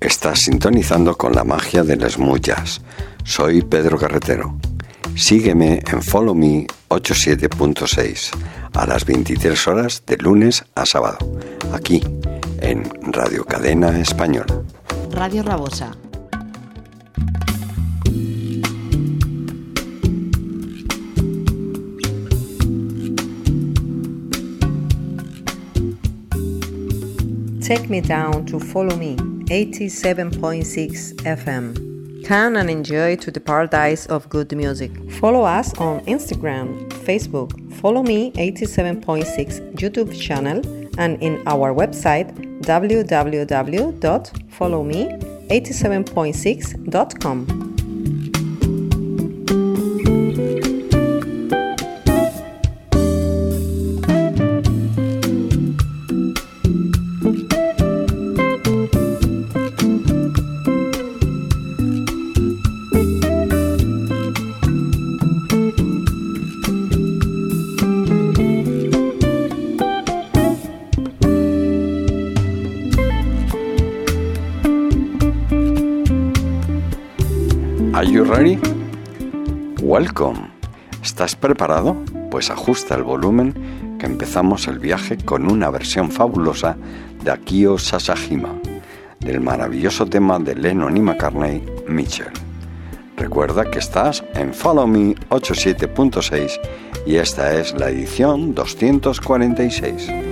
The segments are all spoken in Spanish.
Estás sintonizando con la magia de las mullas. Soy Pedro Carretero. Sígueme en Follow Me 87.6 a las 23 horas de lunes a sábado, aquí en Radio Cadena Española. Radio Rabosa. Take me down to follow me 87.6 FM. Come and enjoy to the paradise of good music. Follow us on Instagram, Facebook, follow me 87.6 YouTube channel and in our website www.followme87.6.com. Welcome. ¿Estás preparado? Pues ajusta el volumen que empezamos el viaje con una versión fabulosa de Akio Sasahima del maravilloso tema de Lennon y McCartney, Mitchell. Recuerda que estás en Follow Me 87.6 y esta es la edición 246.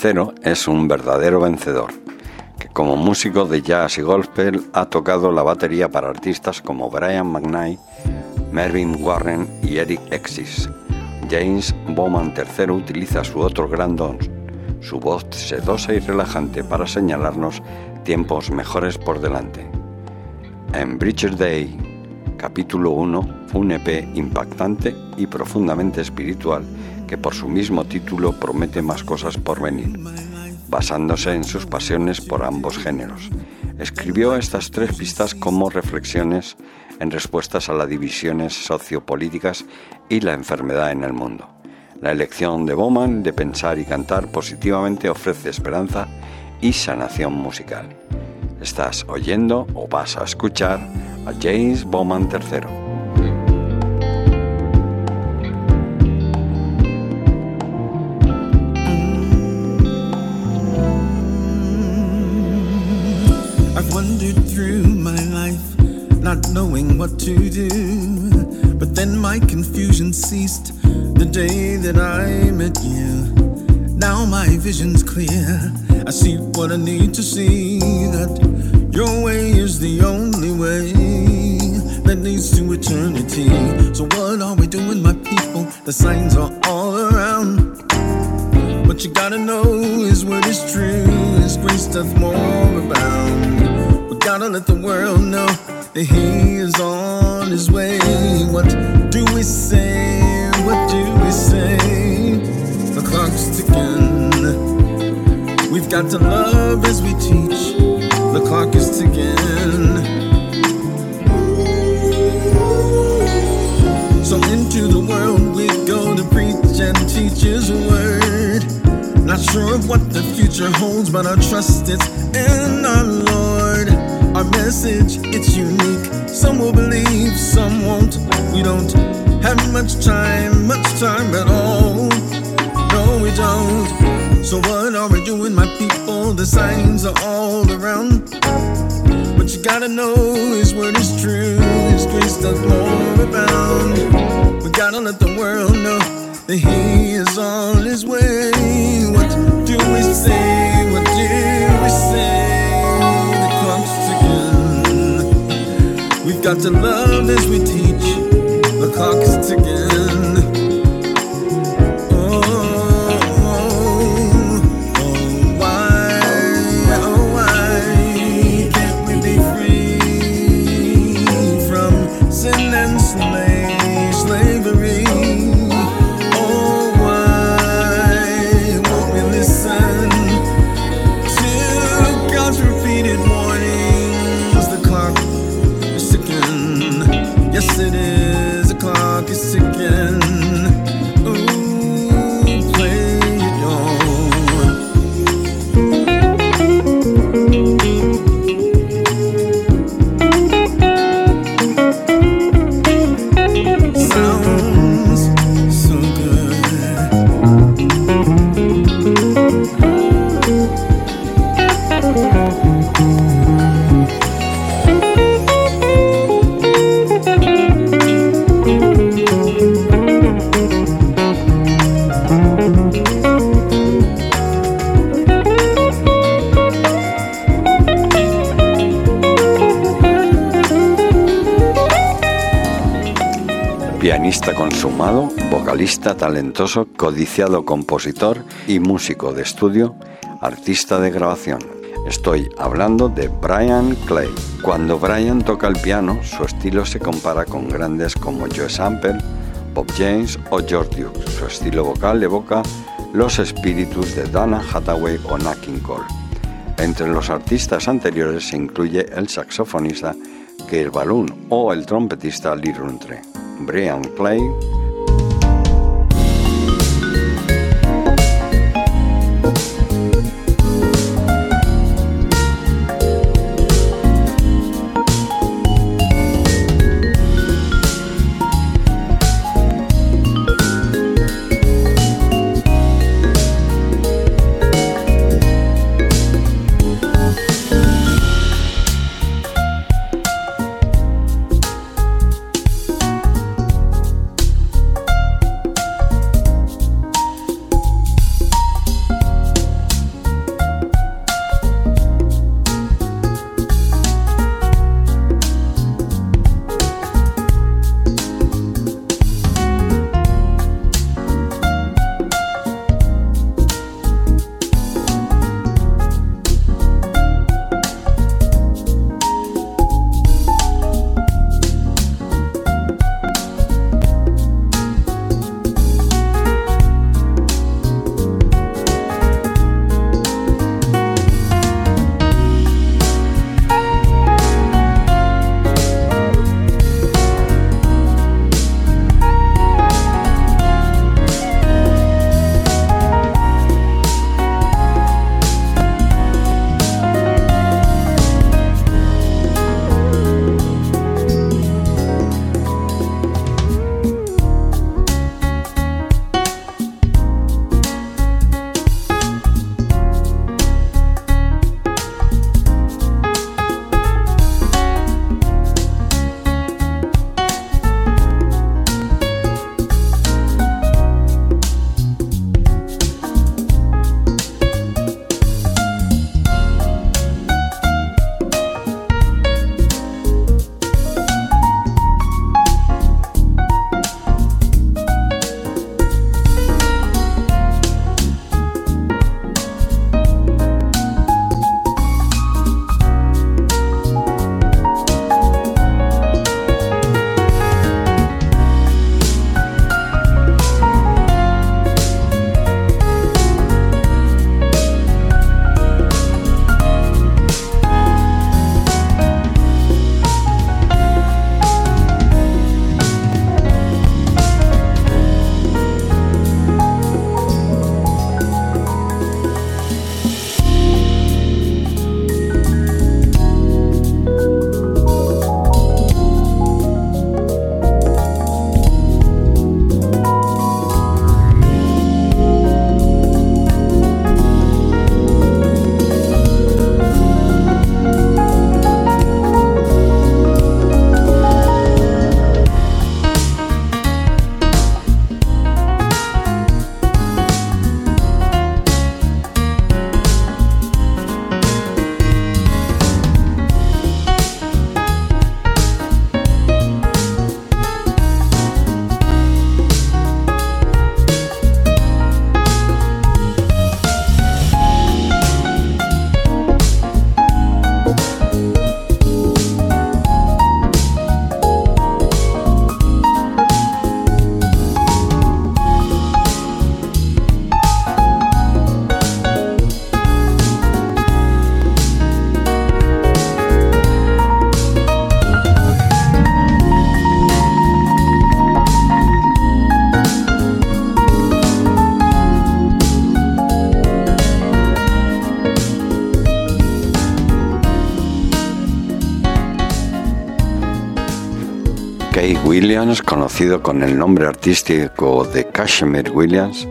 Es un verdadero vencedor, que como músico de jazz y gospel ha tocado la batería para artistas como Brian McKnight, Mervyn Warren y Eric Exis. James Bowman III utiliza su otro gran don, su voz sedosa y relajante para señalarnos tiempos mejores por delante. En Bridger Day, capítulo 1, un EP impactante y profundamente espiritual que por su mismo título promete más cosas por venir, basándose en sus pasiones por ambos géneros. Escribió estas tres pistas como reflexiones en respuestas a las divisiones sociopolíticas y la enfermedad en el mundo. La elección de Bowman de pensar y cantar positivamente ofrece esperanza y sanación musical. Estás oyendo o vas a escuchar a James Bowman III. What to do. But then my confusion ceased the day that I met you. Now my vision's clear. I see what I need to see. That your way is the only way that leads to eternity. So, what are we doing, my people? The signs are all around. What you gotta know is what is true. His grace doth more abound. Gotta let the world know that he is on his way. What do we say? What do we say? The clock's ticking. We've got to love as we teach. The clock is ticking. So into the world we go to preach and teach his word. Not sure of what the future holds, but I trust is in our Lord. Our message, it's unique. Some will believe, some won't. We don't have much time, much time at all. No, we don't. So what are we doing, my people? The signs are all around. What you gotta know is what is true. His grace does more abound. We gotta let the world know that he is on his way. What do we say? Got to love as we teach. The clock is ticking. Vocalista talentoso, codiciado compositor y músico de estudio, artista de grabación. Estoy hablando de Brian Clay. Cuando Brian toca el piano, su estilo se compara con grandes como Joe Sample, Bob James o George Duke. Su estilo vocal evoca los espíritus de Dana Hathaway o Nat King Cole. Entre los artistas anteriores se incluye el saxofonista Keir Balloon o el trompetista Lee Runtre. Brian Clay Williams, conocido con el nombre artístico de Kashmir Williams,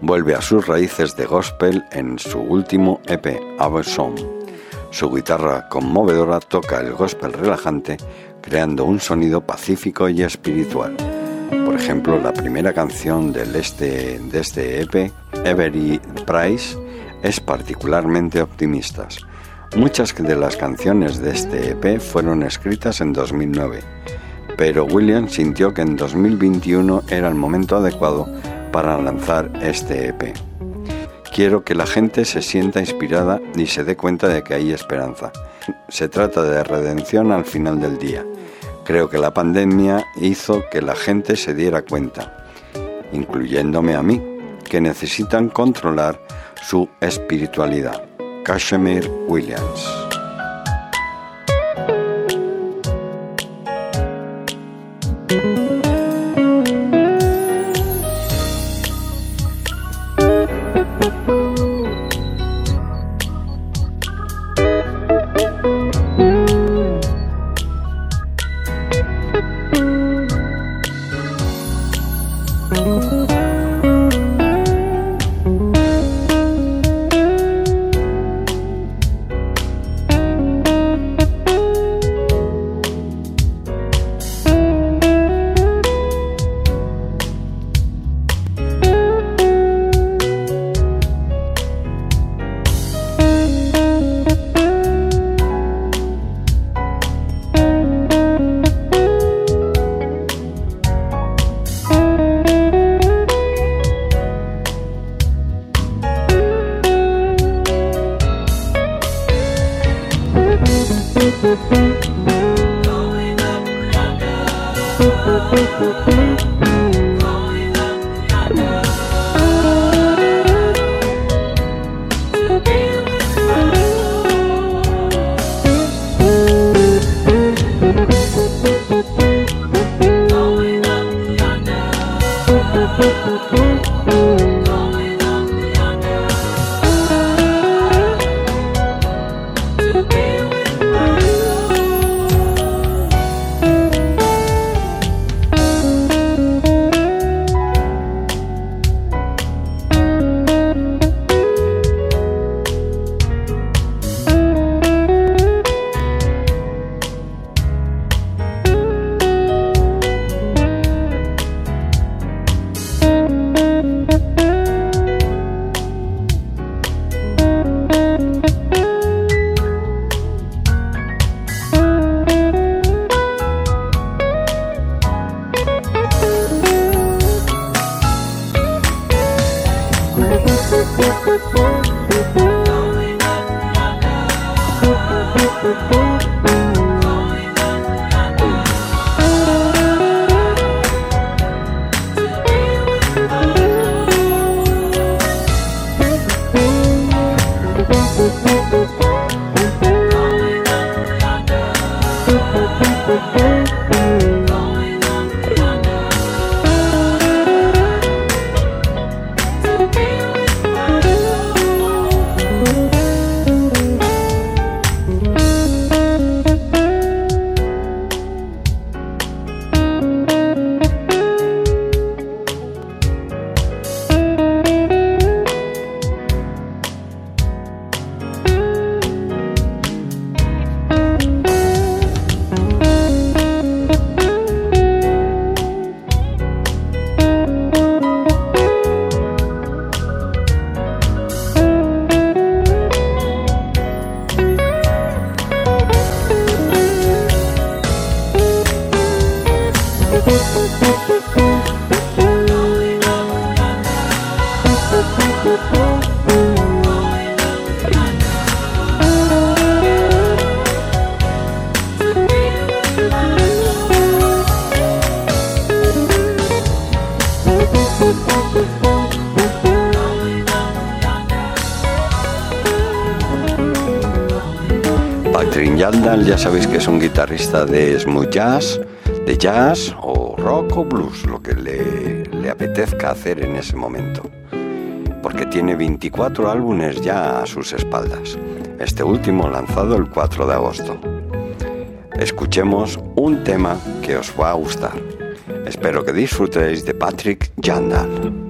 vuelve a sus raíces de gospel en su último EP, Our Song. Su guitarra conmovedora toca el gospel relajante, creando un sonido pacífico y espiritual. Por ejemplo, la primera canción del este, de este EP, Every Price, es particularmente optimista. Muchas de las canciones de este EP fueron escritas en 2009 pero Williams sintió que en 2021 era el momento adecuado para lanzar este EP. Quiero que la gente se sienta inspirada y se dé cuenta de que hay esperanza. Se trata de redención al final del día. Creo que la pandemia hizo que la gente se diera cuenta, incluyéndome a mí, que necesitan controlar su espiritualidad. Kashmir Williams. Ya sabéis que es un guitarrista de smooth jazz, de jazz o rock o blues, lo que le, le apetezca hacer en ese momento. Porque tiene 24 álbumes ya a sus espaldas, este último lanzado el 4 de agosto. escuchemos un tema que os va a gustar. Espero que disfrutéis de Patrick Jandal.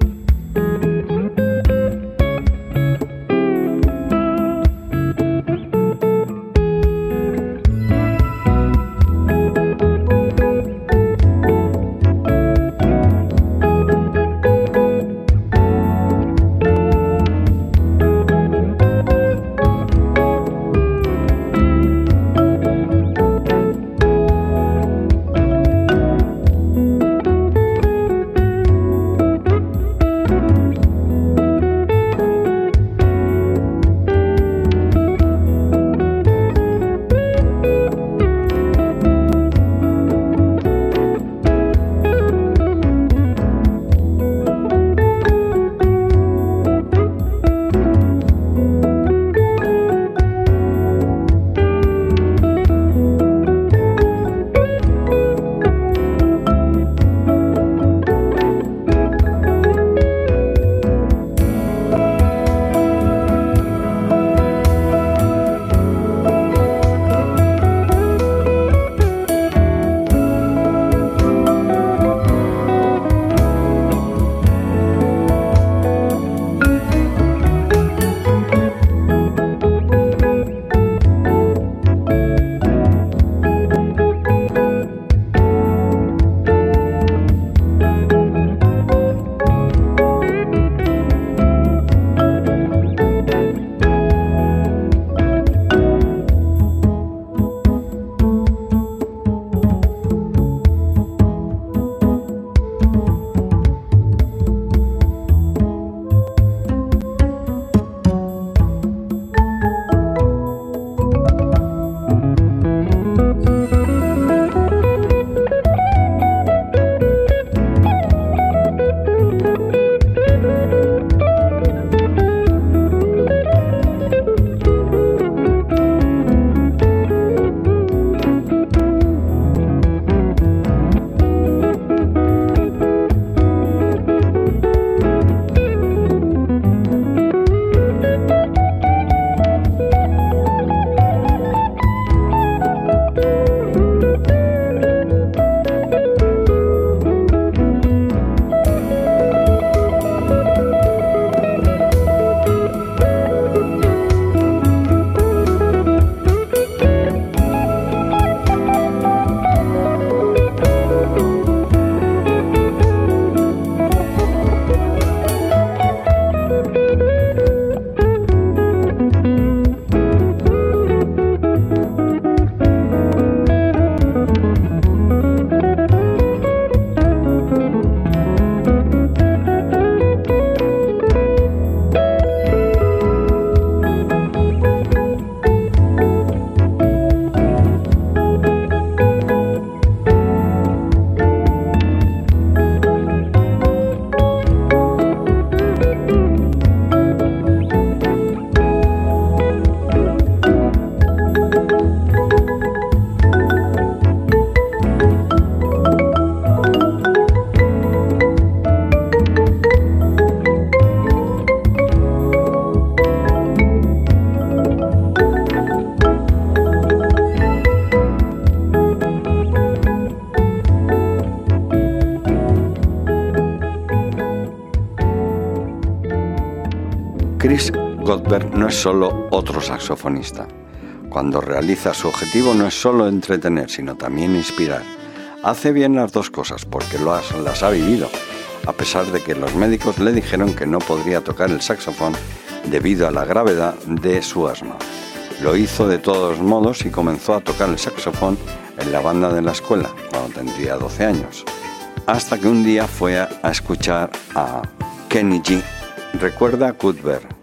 No es solo otro saxofonista. Cuando realiza su objetivo no es solo entretener, sino también inspirar. Hace bien las dos cosas porque las ha vivido, a pesar de que los médicos le dijeron que no podría tocar el saxofón debido a la gravedad de su asma. Lo hizo de todos modos y comenzó a tocar el saxofón en la banda de la escuela cuando tendría 12 años, hasta que un día fue a escuchar a Kenny G. Recuerda a Cuthbert,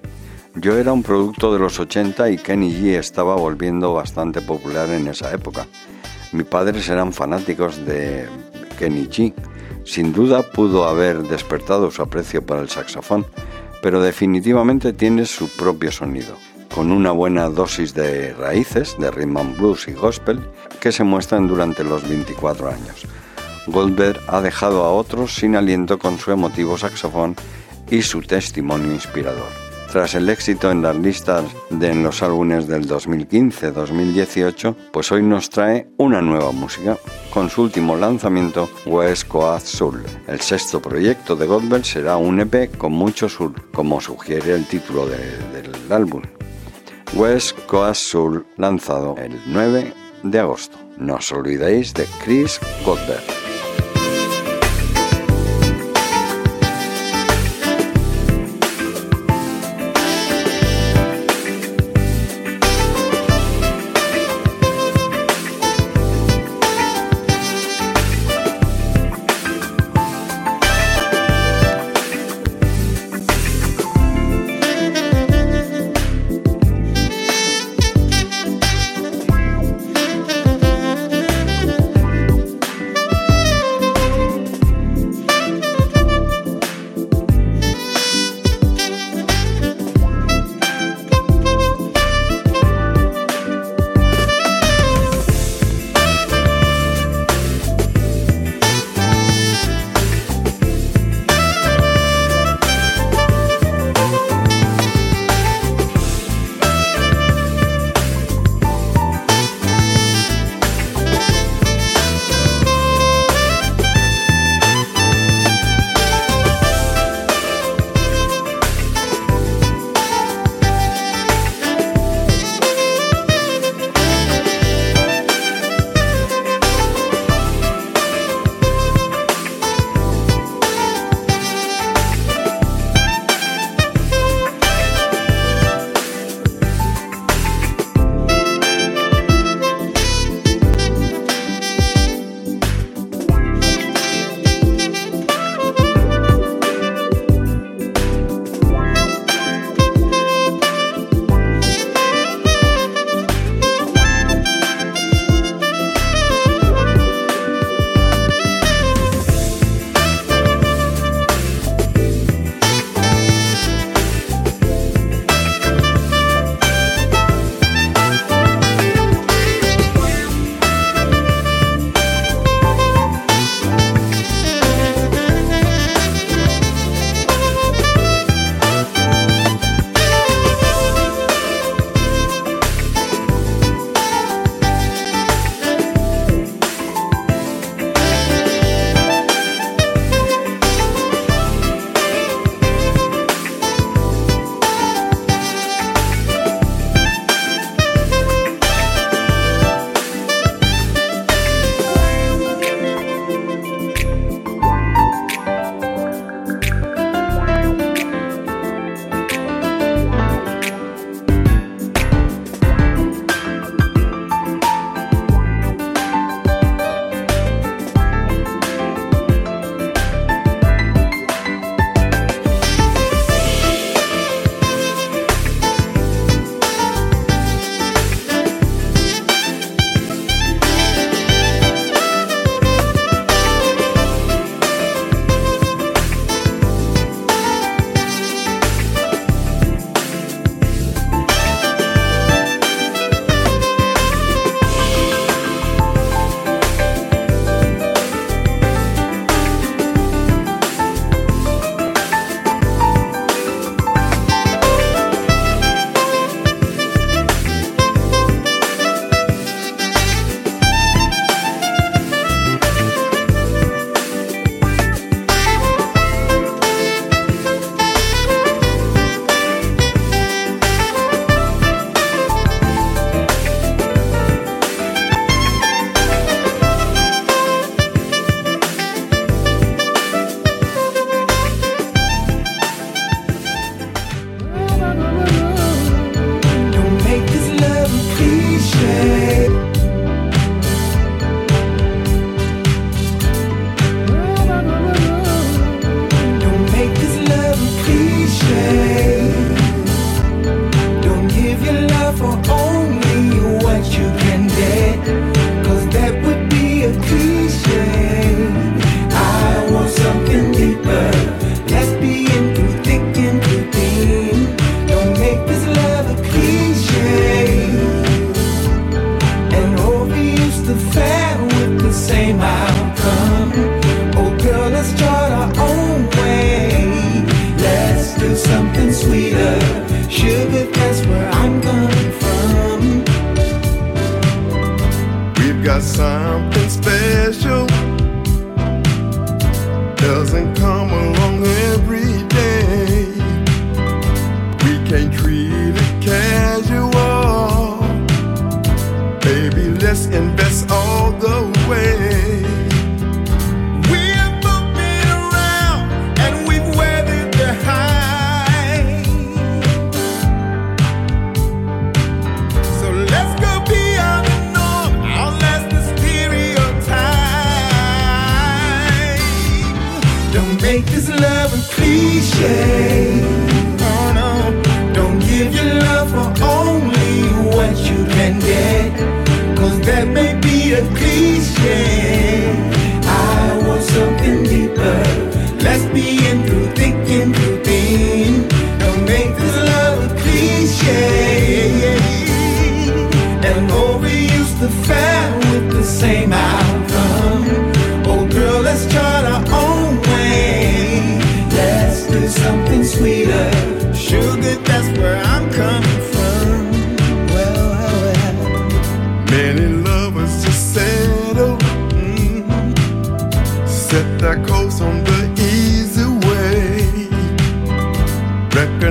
yo era un producto de los 80 y Kenny G estaba volviendo bastante popular en esa época. Mis padres eran fanáticos de Kenny G. Sin duda pudo haber despertado su aprecio para el saxofón, pero definitivamente tiene su propio sonido, con una buena dosis de raíces, de rhythm and blues y gospel, que se muestran durante los 24 años. Goldberg ha dejado a otros sin aliento con su emotivo saxofón y su testimonio inspirador. Tras el éxito en las listas de los álbumes del 2015-2018, pues hoy nos trae una nueva música con su último lanzamiento West Coast Soul. El sexto proyecto de Godbell será un EP con mucho soul, como sugiere el título del álbum. West Coast Soul lanzado el 9 de agosto. No os olvidéis de Chris Godbell.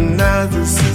Another. this.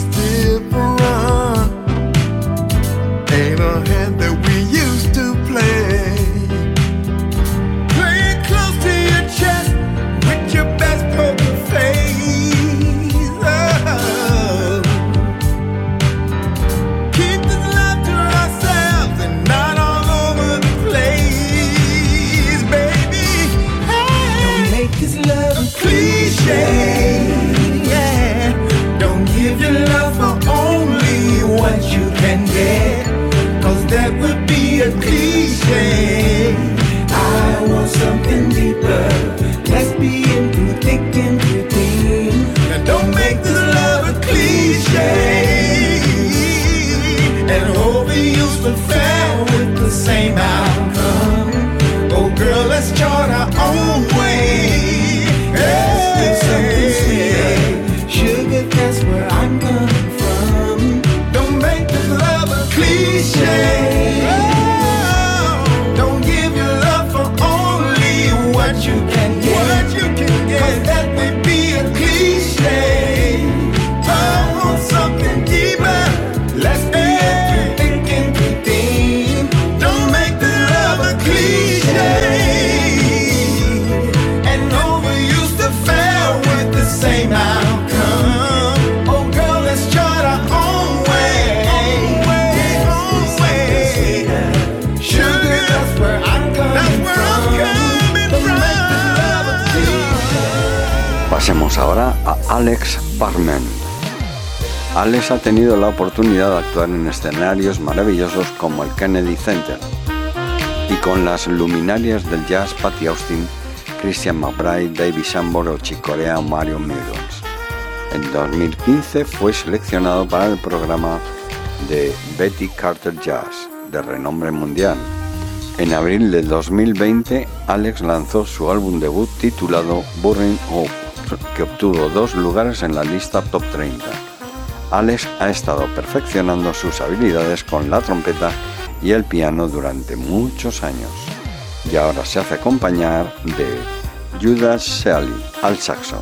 ha tenido la oportunidad de actuar en escenarios maravillosos como el Kennedy Center y con las luminarias del jazz Patty Austin, Christian McBride, David Sambor o Chicorea Mario Meadows. En 2015 fue seleccionado para el programa de Betty Carter Jazz, de renombre mundial. En abril de 2020, Alex lanzó su álbum debut titulado Burning Hope, que obtuvo dos lugares en la lista Top 30. Alex ha estado perfeccionando sus habilidades con la trompeta y el piano durante muchos años y ahora se hace acompañar de Judas Sealy al saxo.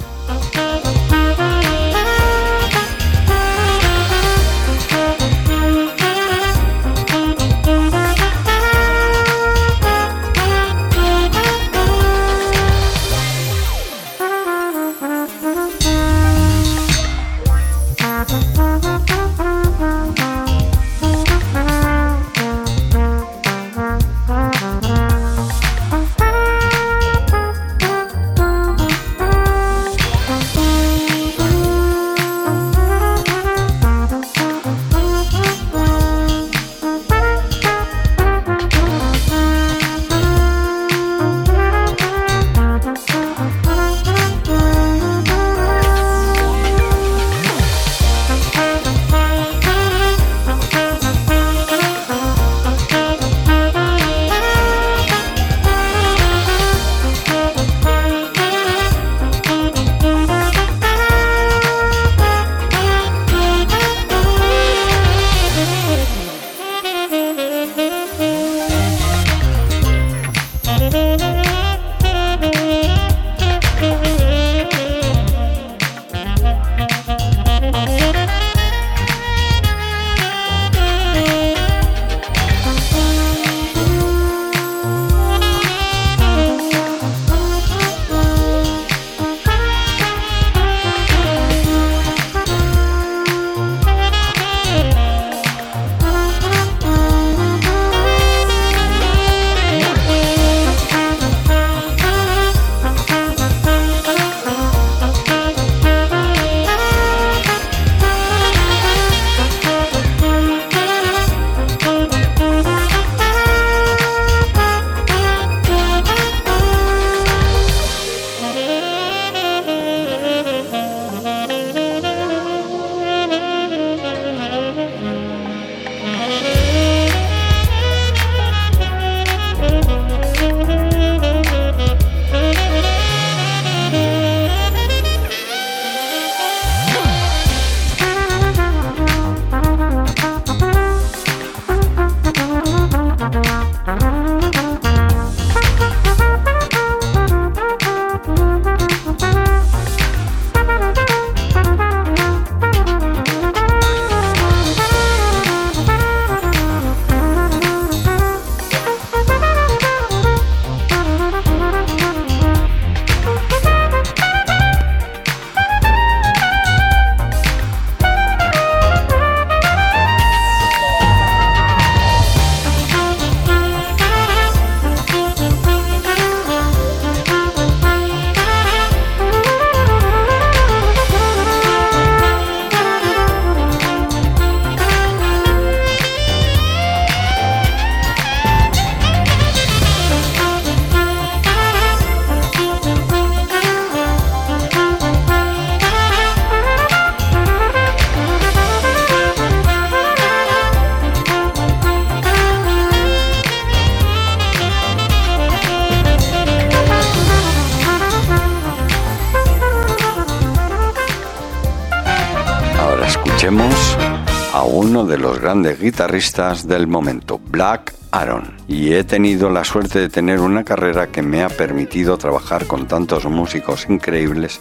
De los grandes guitarristas del momento, Black Aaron. Y he tenido la suerte de tener una carrera que me ha permitido trabajar con tantos músicos increíbles,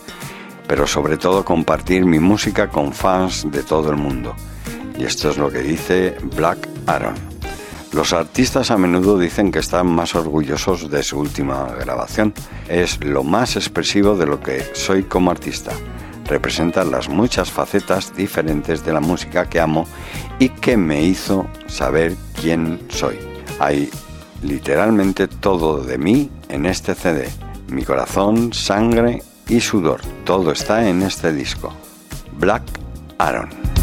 pero sobre todo compartir mi música con fans de todo el mundo. Y esto es lo que dice Black Aaron. Los artistas a menudo dicen que están más orgullosos de su última grabación. Es lo más expresivo de lo que soy como artista representa las muchas facetas diferentes de la música que amo y que me hizo saber quién soy. Hay literalmente todo de mí en este CD. Mi corazón, sangre y sudor. Todo está en este disco. Black Aaron.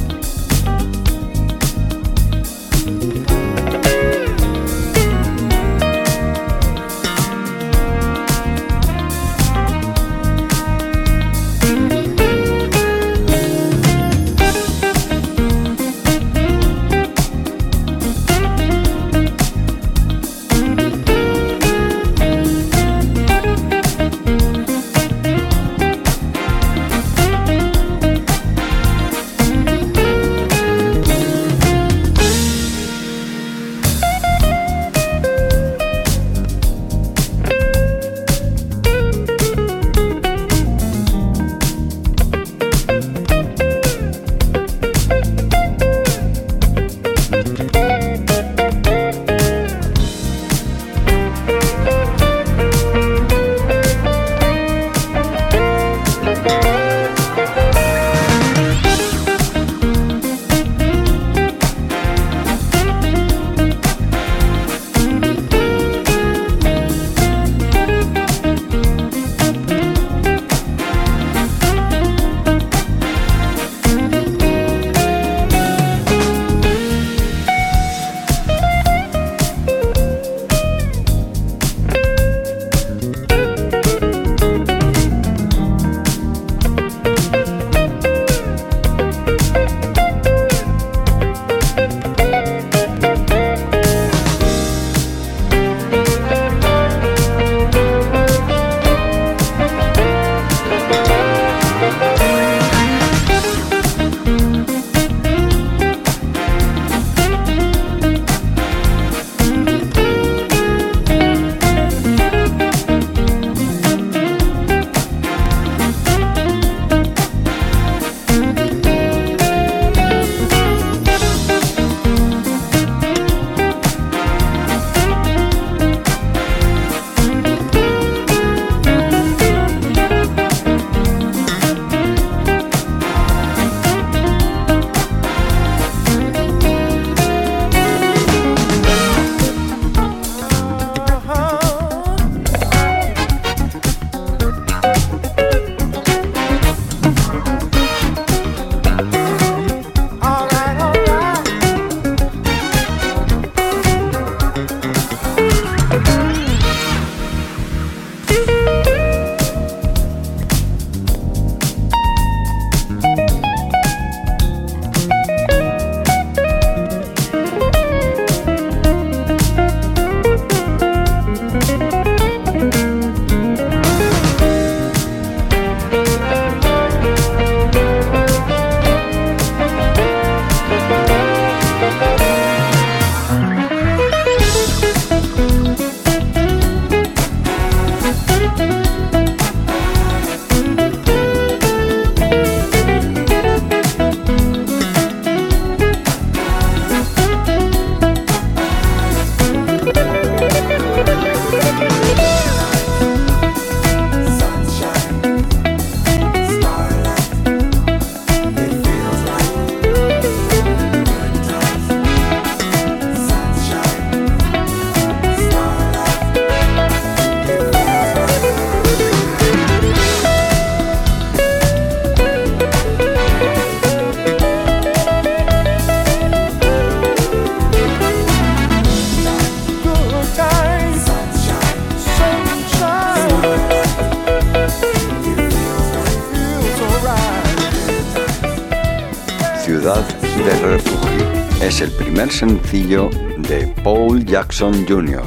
Sencillo de Paul Jackson Jr.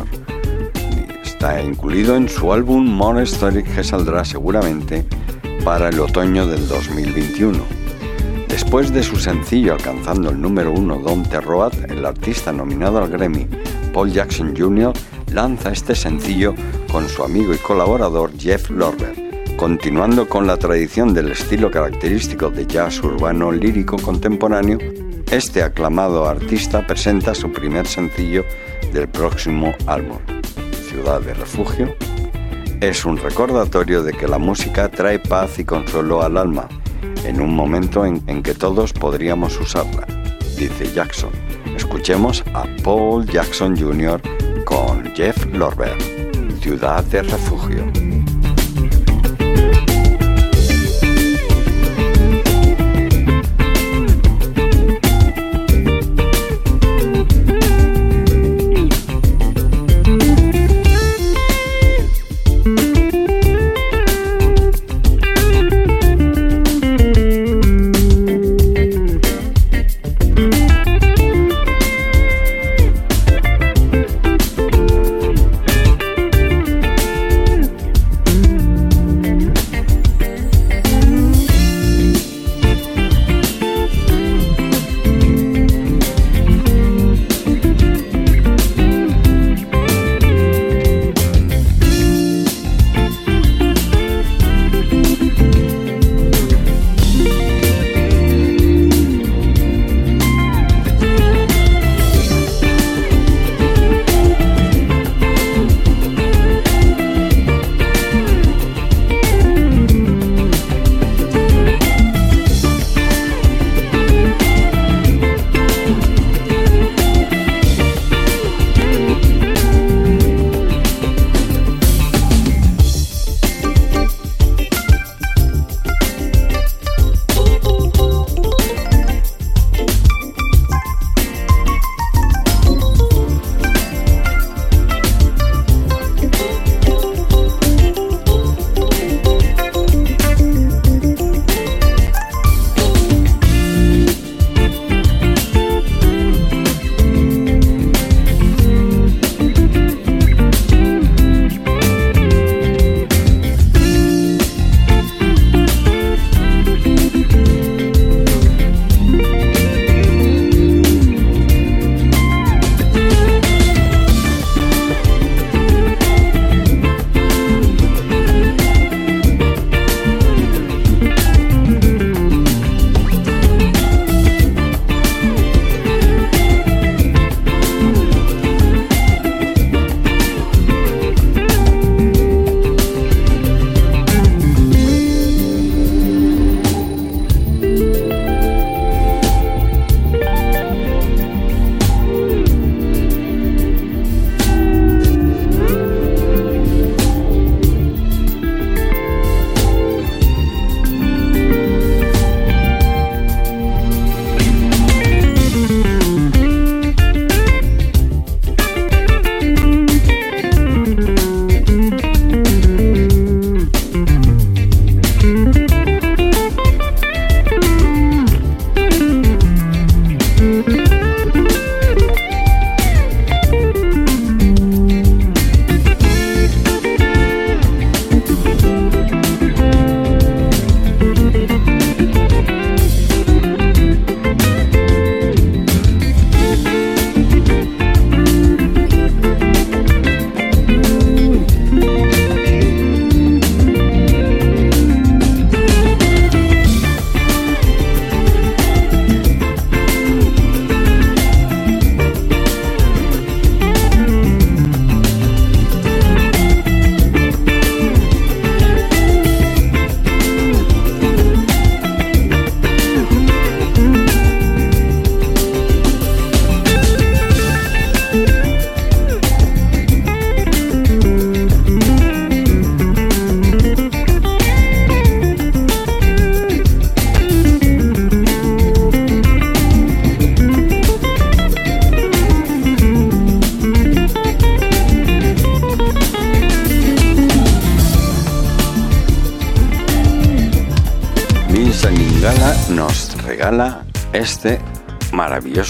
Está incluido en su álbum Monastery que saldrá seguramente para el otoño del 2021. Después de su sencillo alcanzando el número uno Don Terroat, el artista nominado al Grammy, Paul Jackson Jr., lanza este sencillo con su amigo y colaborador Jeff Lorber. Continuando con la tradición del estilo característico de jazz urbano lírico contemporáneo, este aclamado artista presenta su primer sencillo del próximo álbum, Ciudad de Refugio. Es un recordatorio de que la música trae paz y consuelo al alma, en un momento en, que todos podríamos usarla, dice Jackson. Escuchemos a Paul Jackson Jr. con Jeff Lorber, Ciudad de Refugio.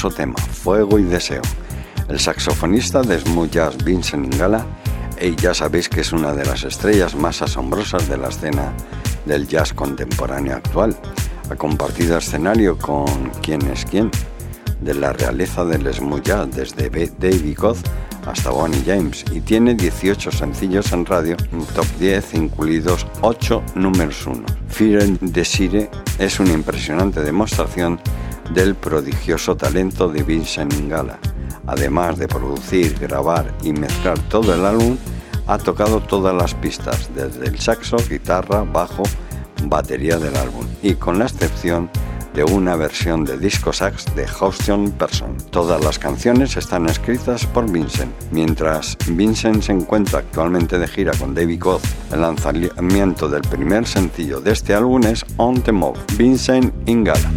Tema, Fuego y Deseo. El saxofonista de smooth jazz Vincent Ingala, y ya sabéis que es una de las estrellas más asombrosas de la escena del jazz contemporáneo actual. Ha compartido escenario con quién es quién, de la realeza del smooth desde David Goth hasta Bonnie James, y tiene 18 sencillos en radio, top 10, incluidos 8 números 1. Fear and Desire es una impresionante demostración del prodigioso talento de Vincent Ingala. Además de producir, grabar y mezclar todo el álbum, ha tocado todas las pistas, desde el saxo, guitarra, bajo, batería del álbum, y con la excepción de una versión de disco sax de Houston Person. Todas las canciones están escritas por Vincent. Mientras Vincent se encuentra actualmente de gira con David Goth, el lanzamiento del primer sencillo de este álbum es On the Move, Vincent Ingala.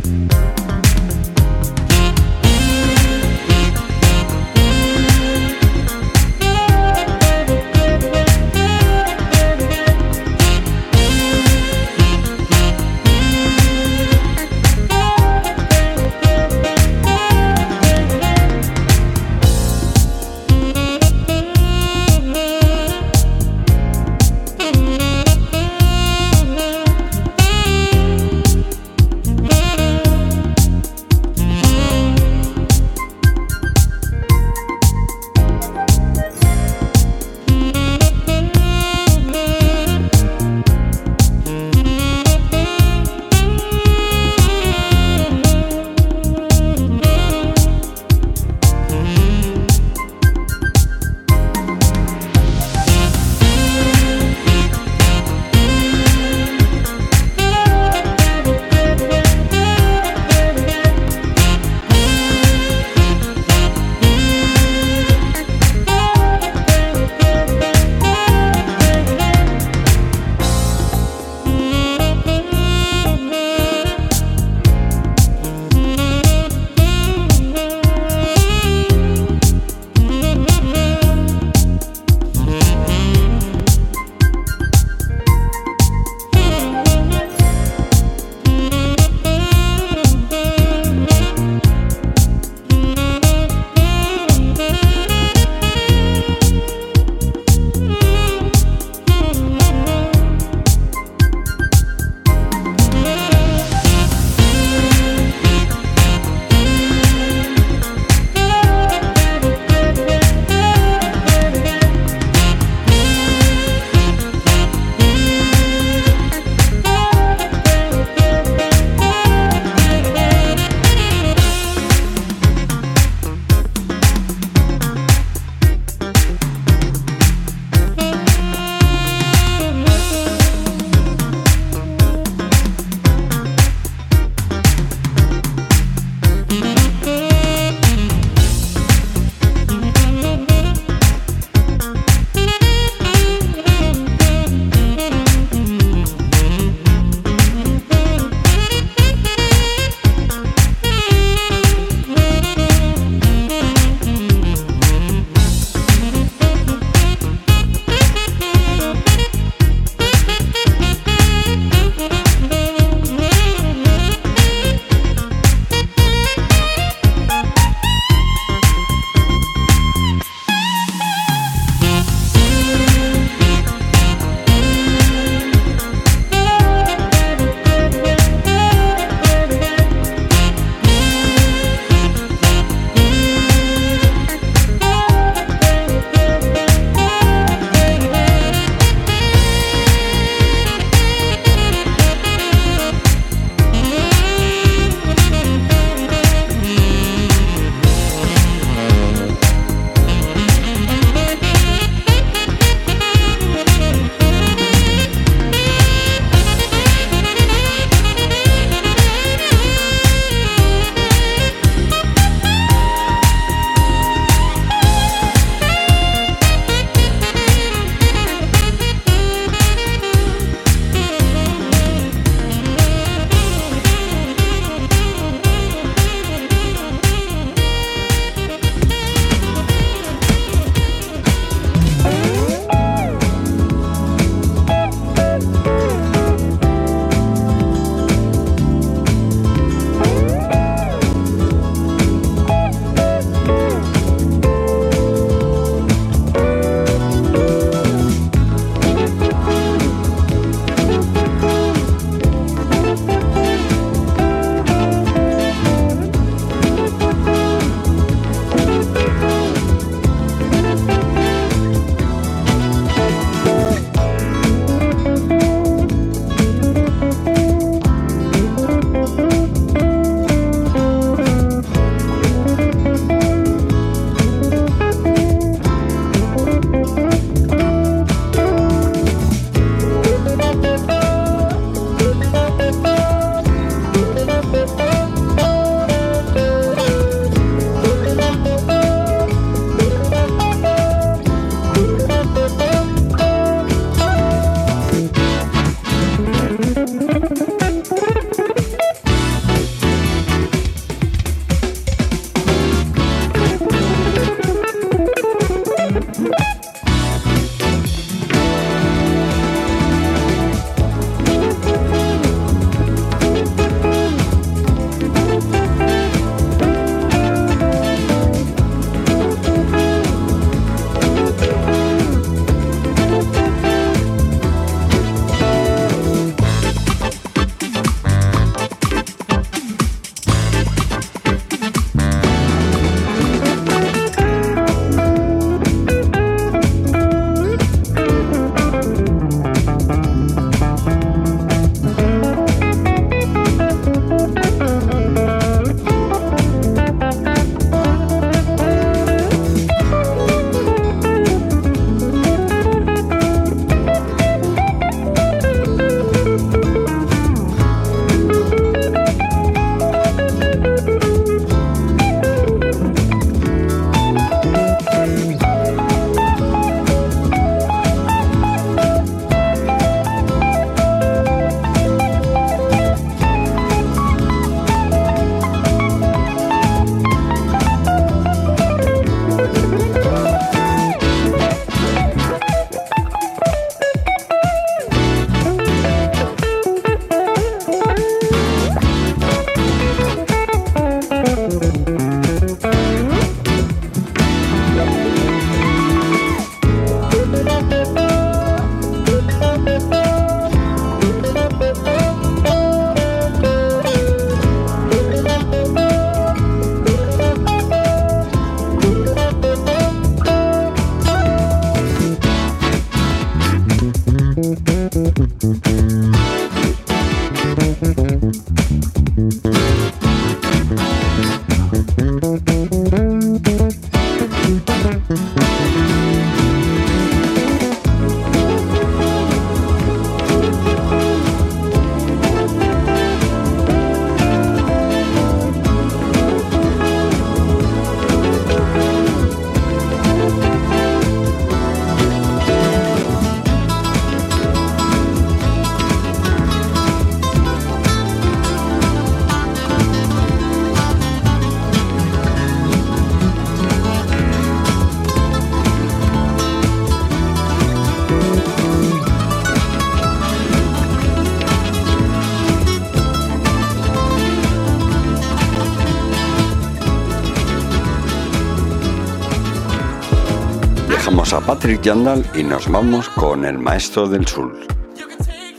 Patrick Yandal y nos vamos con el maestro del sur.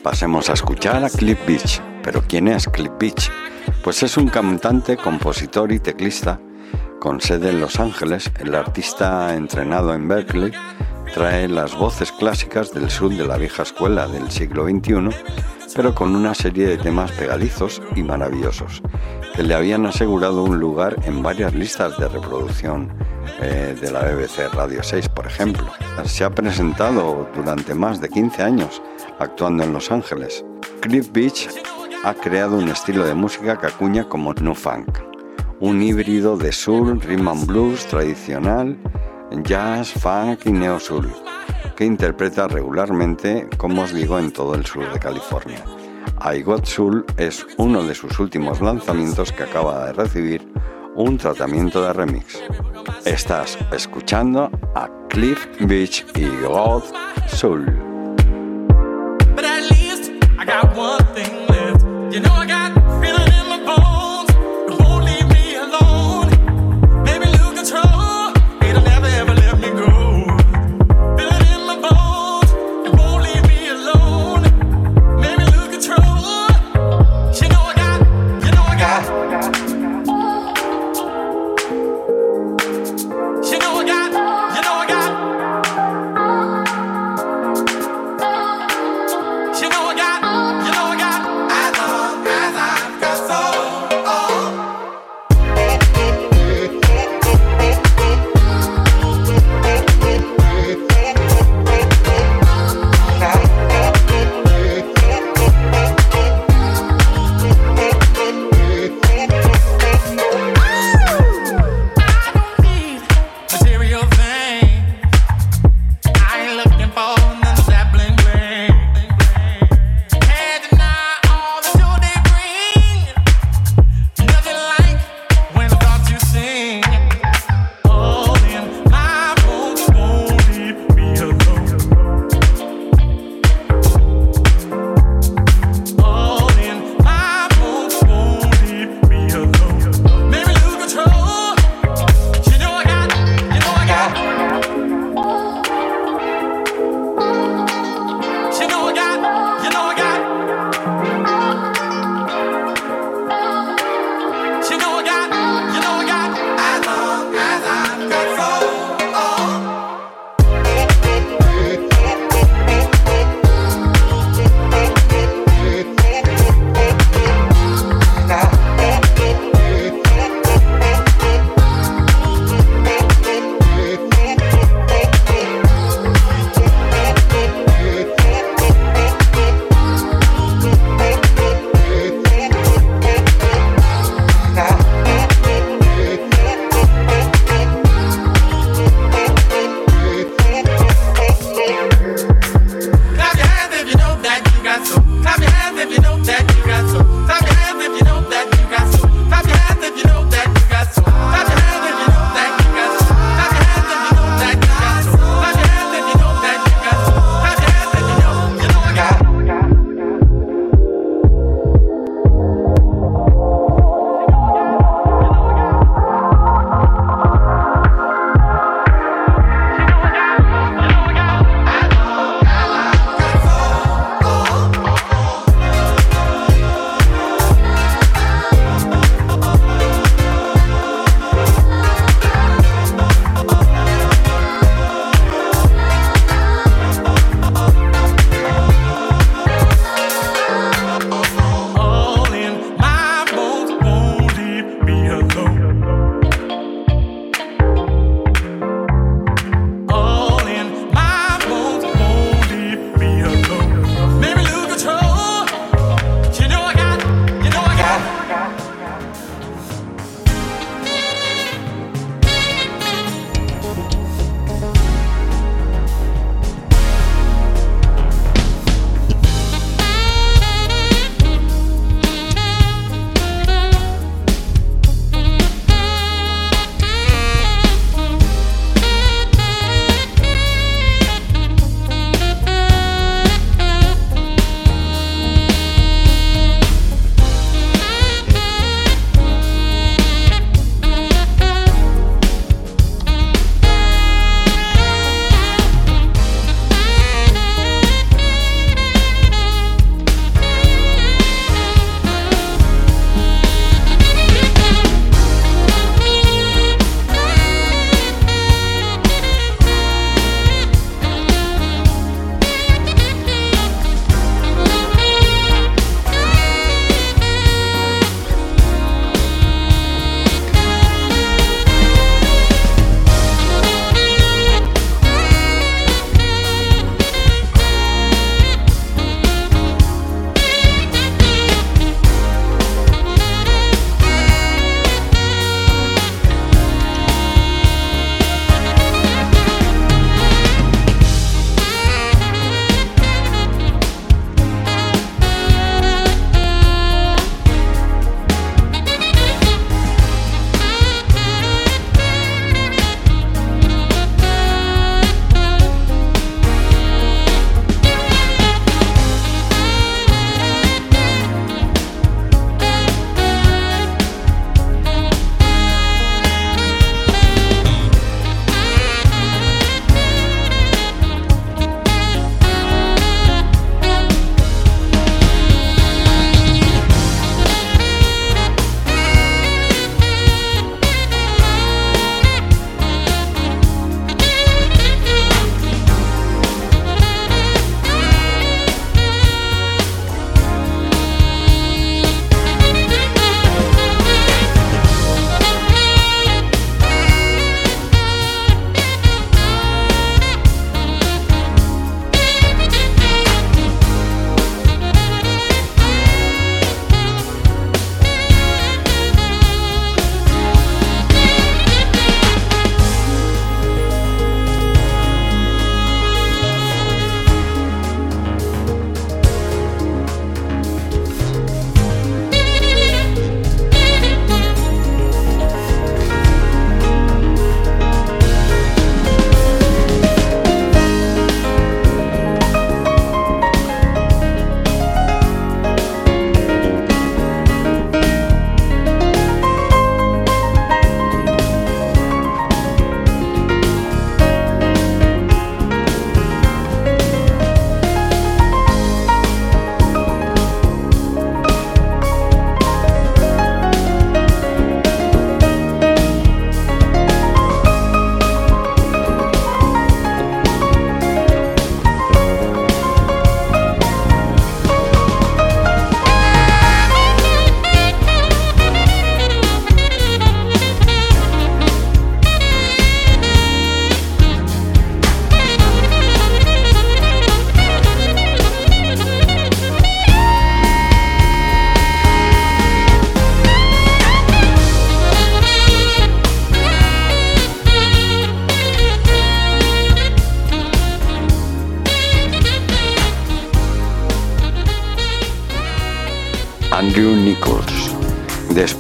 Pasemos a escuchar a Cliff Beach. ¿Pero quién es Cliff Beach? Pues es un cantante, compositor y teclista con sede en Los Ángeles. El artista entrenado en Berkeley trae las voces clásicas del sur de la vieja escuela del siglo XXI, pero con una serie de temas pegadizos y maravillosos, que le habían asegurado un lugar en varias listas de reproducción eh, de la BBC Radio 6, por ejemplo. Se ha presentado durante más de 15 años actuando en Los Ángeles. Cliff Beach ha creado un estilo de música que acuña como nu funk, un híbrido de soul, rhythm and blues tradicional, jazz, funk y neo soul, que interpreta regularmente, como os digo, en todo el sur de California. I Got Soul es uno de sus últimos lanzamientos que acaba de recibir un tratamiento de remix. Estás escuchando a Cliff Beach y God Soul.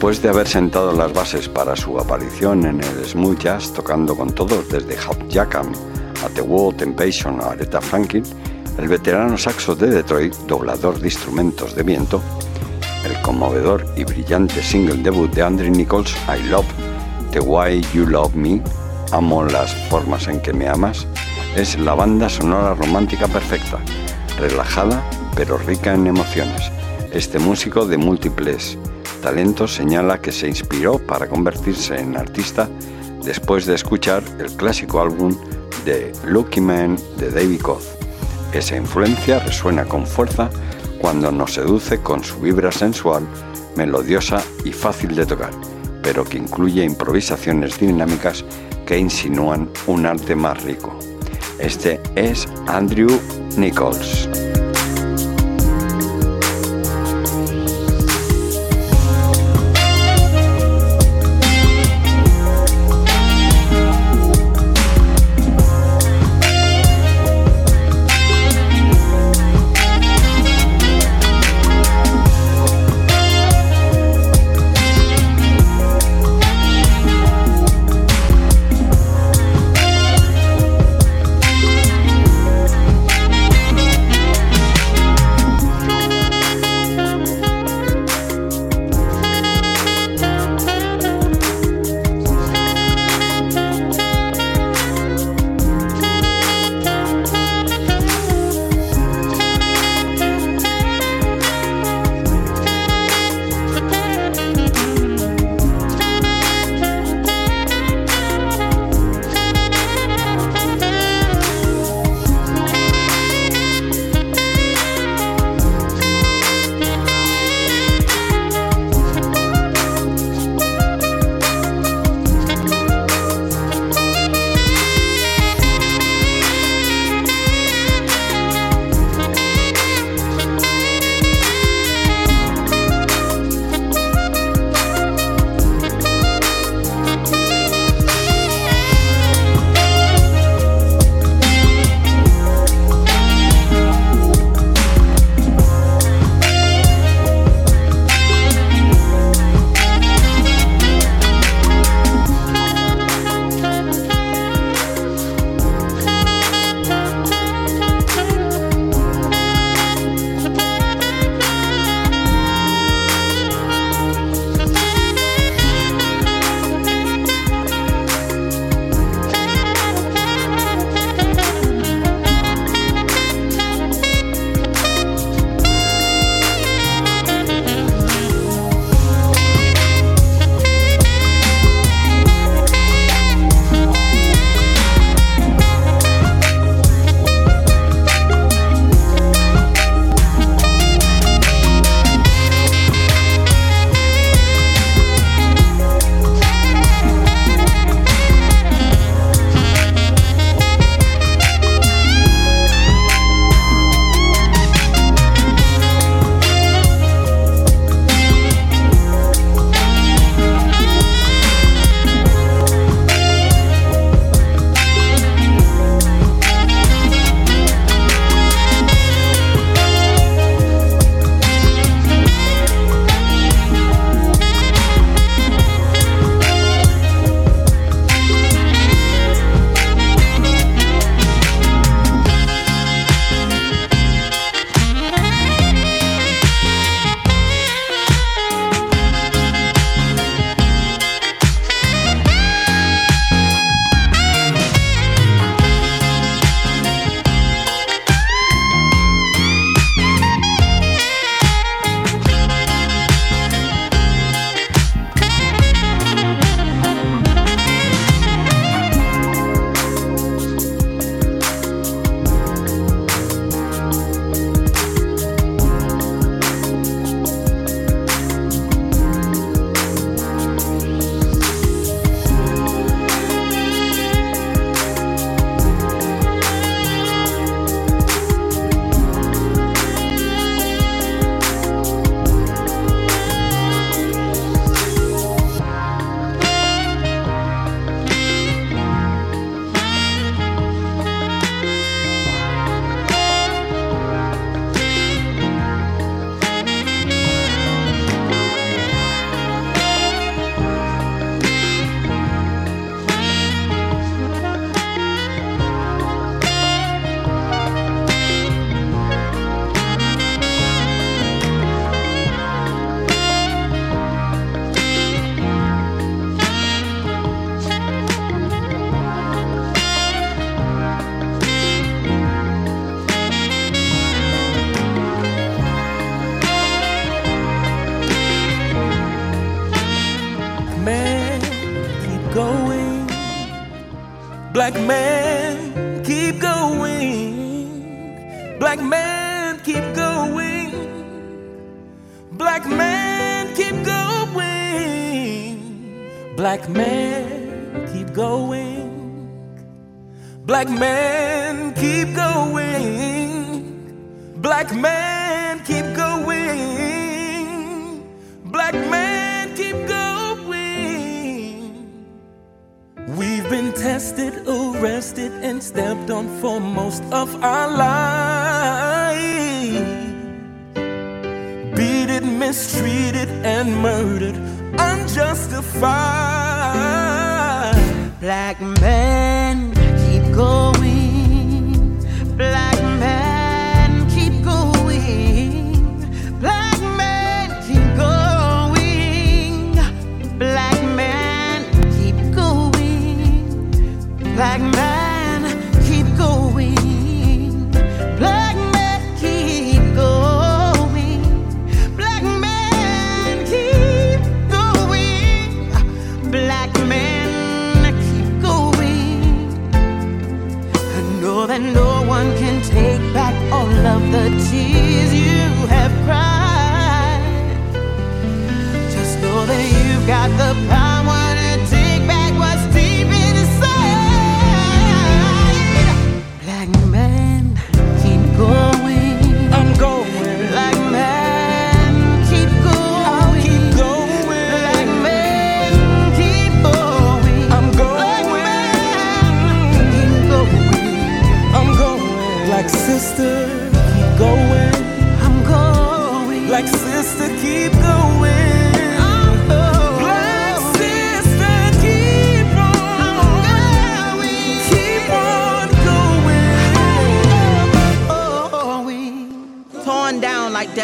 Después de haber sentado las bases para su aparición en el smooth jazz, tocando con todos desde Hap Jackham a The Wall, Temptation a Aretha Franklin, el veterano saxo de Detroit, doblador de instrumentos de viento, el conmovedor y brillante single debut de Andrew Nichols, I Love, The Way You Love Me, Amo las formas en que me amas, es la banda sonora romántica perfecta, relajada pero rica en emociones. Este músico de múltiples talentos señala que se inspiró para convertirse en artista después de escuchar el clásico álbum de Lucky Man de David Koz. Esa influencia resuena con fuerza cuando nos seduce con su vibra sensual, melodiosa y fácil de tocar, pero que incluye improvisaciones dinámicas que insinúan un arte más rico. Este es Andrew Nichols.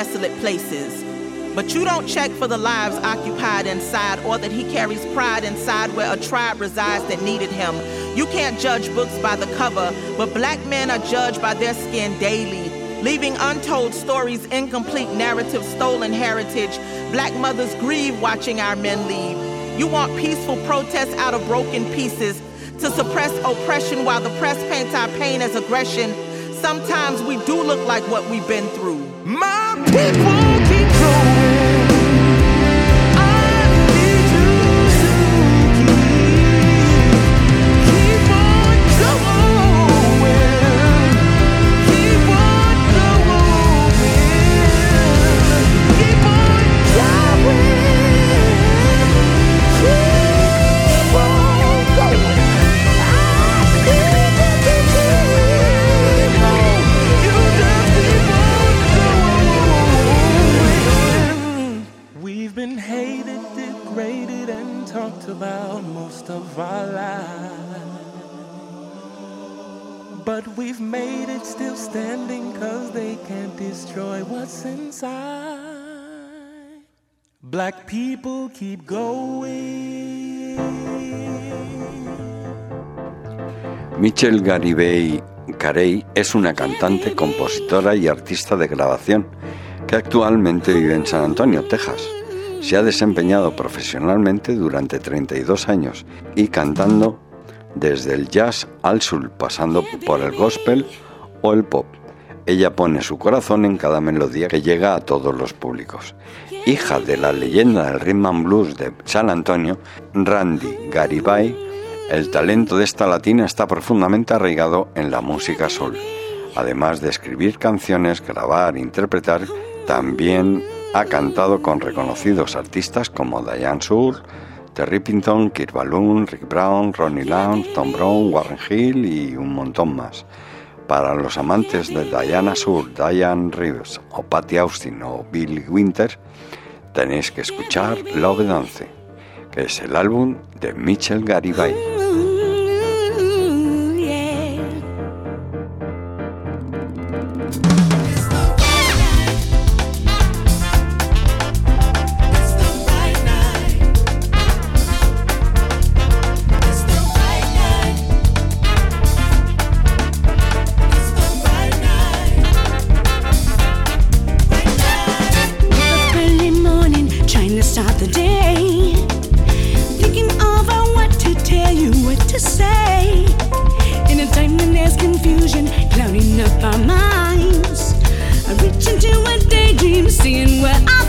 Desolate places. But you don't check for the lives occupied inside or that he carries pride inside where a tribe resides that needed him. You can't judge books by the cover, but black men are judged by their skin daily. Leaving untold stories, incomplete narratives, stolen heritage. Black mothers grieve watching our men leave. You want peaceful protests out of broken pieces to suppress oppression while the press paints our pain as aggression. Sometimes we do look like what we've been through. My people Michelle Garibay Carey es una cantante, compositora y artista de grabación que actualmente vive en San Antonio, Texas. Se ha desempeñado profesionalmente durante 32 años y cantando desde el jazz al soul, pasando por el gospel o el pop. Ella pone su corazón en cada melodía que llega a todos los públicos. Hija de la leyenda del rhythm and blues de San Antonio, Randy Garibay, el talento de esta latina está profundamente arraigado en la música soul. Además de escribir canciones, grabar, interpretar, también ha cantado con reconocidos artistas como Diane Soul, Terry Pinton, Kirk Balloon, Rick Brown, Ronnie Lowndes, Tom Brown, Warren Hill y un montón más. Para los amantes de Diana Sur, Diane Reeves o Patty Austin o Bill Winter, tenéis que escuchar Love Dance, que es el álbum de Mitchell Garibay. I'm to a daydream, seeing where I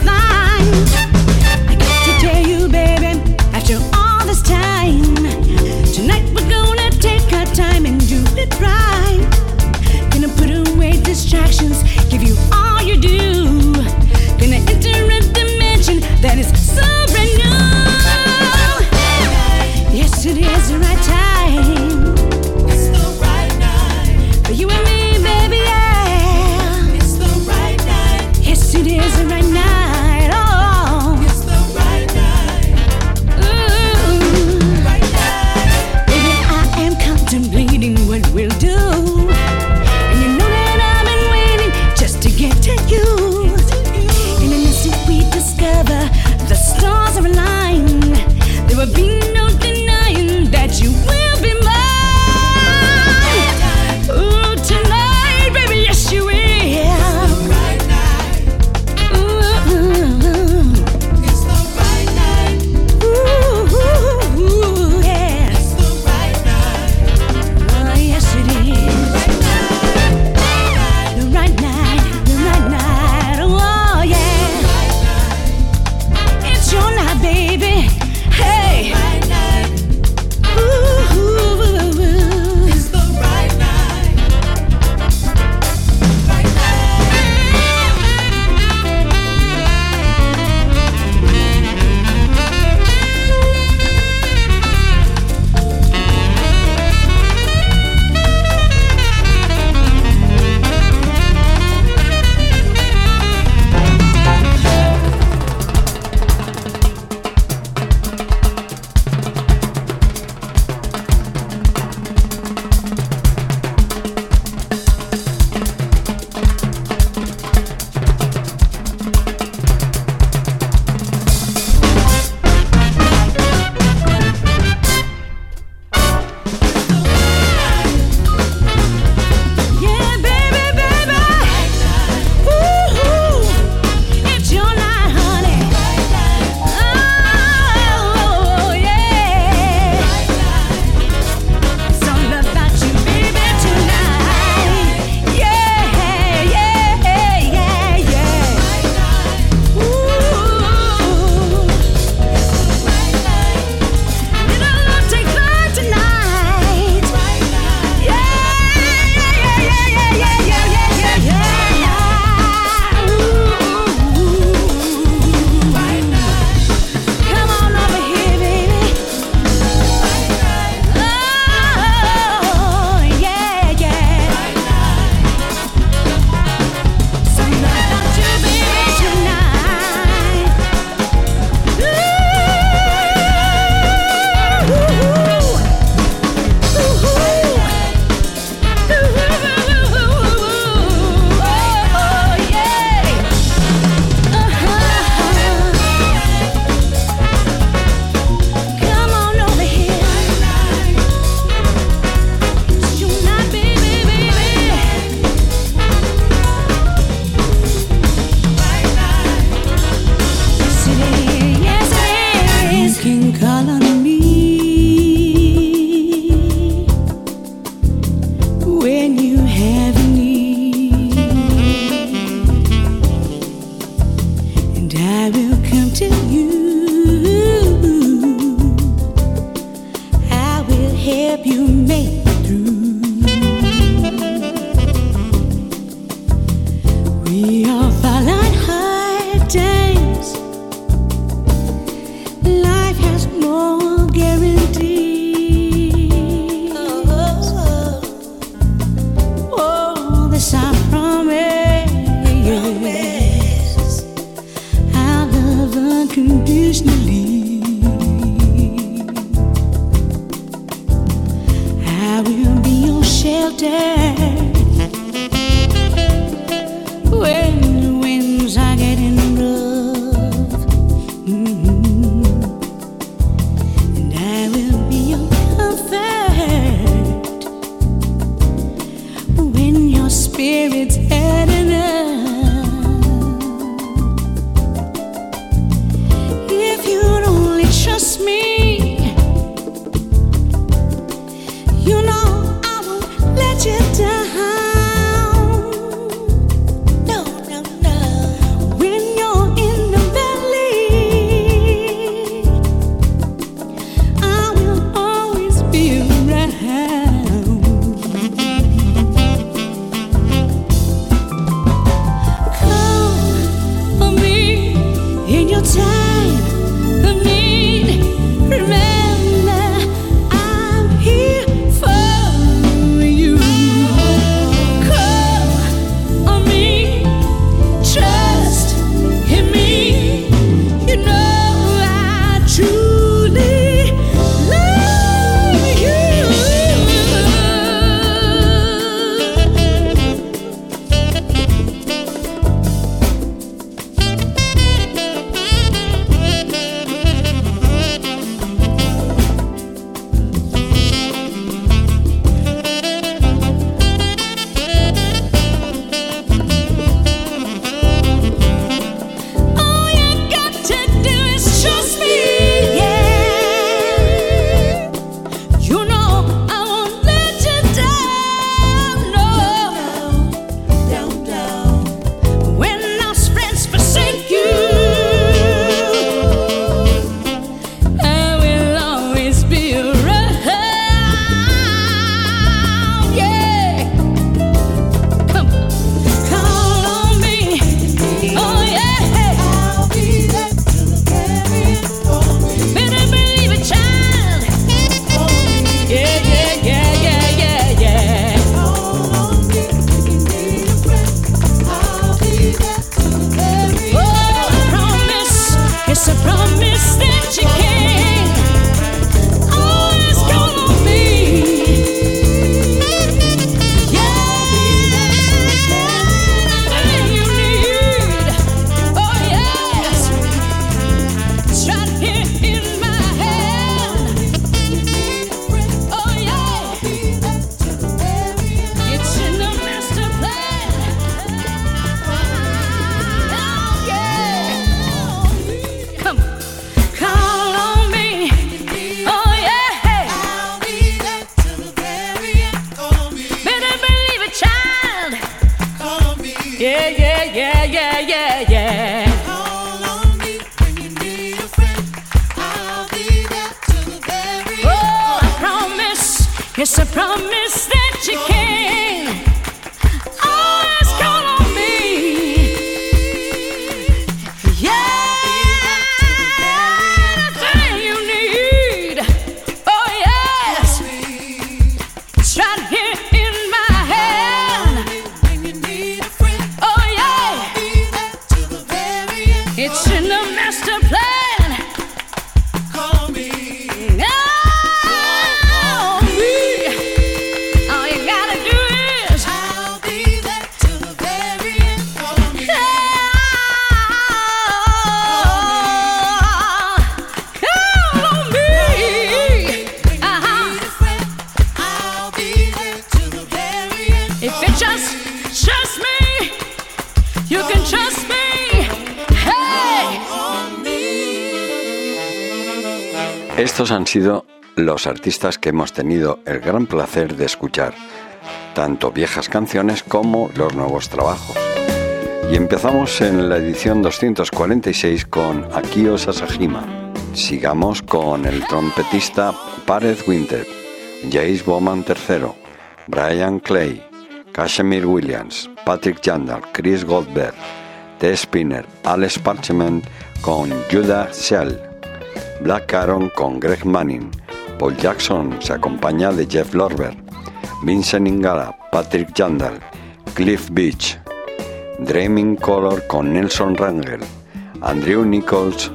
Just me, you can trust me. Hey. Estos han sido los artistas que hemos tenido el gran placer de escuchar, tanto viejas canciones como los nuevos trabajos. Y empezamos en la edición 246 con Akio Sasajima. Sigamos con el trompetista Pareth Winter, Jace Bowman III, Brian Clay, Kashmir Williams, Patrick Jandal, Chris Goldberg, T. Spinner, Alex Parchment con Judah Shell, Black Aaron con Greg Manning, Paul Jackson se acompaña de Jeff Lorber, Vincent Ingala, Patrick Jandal, Cliff Beach, Dreaming Color con Nelson Rangel, Andrew Nichols,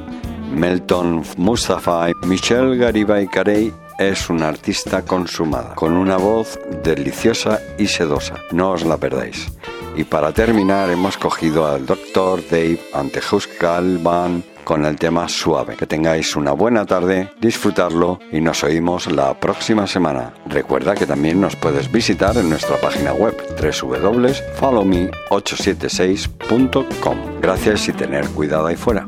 Melton Mustafa, Michelle Garibay Carey es una artista consumada, con una voz deliciosa y sedosa. No os la perdáis. Y para terminar hemos cogido al Dr. Dave Antejuskal Band con el tema Suave. Que tengáis una buena tarde, disfrutarlo y nos oímos la próxima semana. Recuerda que también nos puedes visitar en nuestra página web www.followme876.com. Gracias y tener cuidado ahí fuera.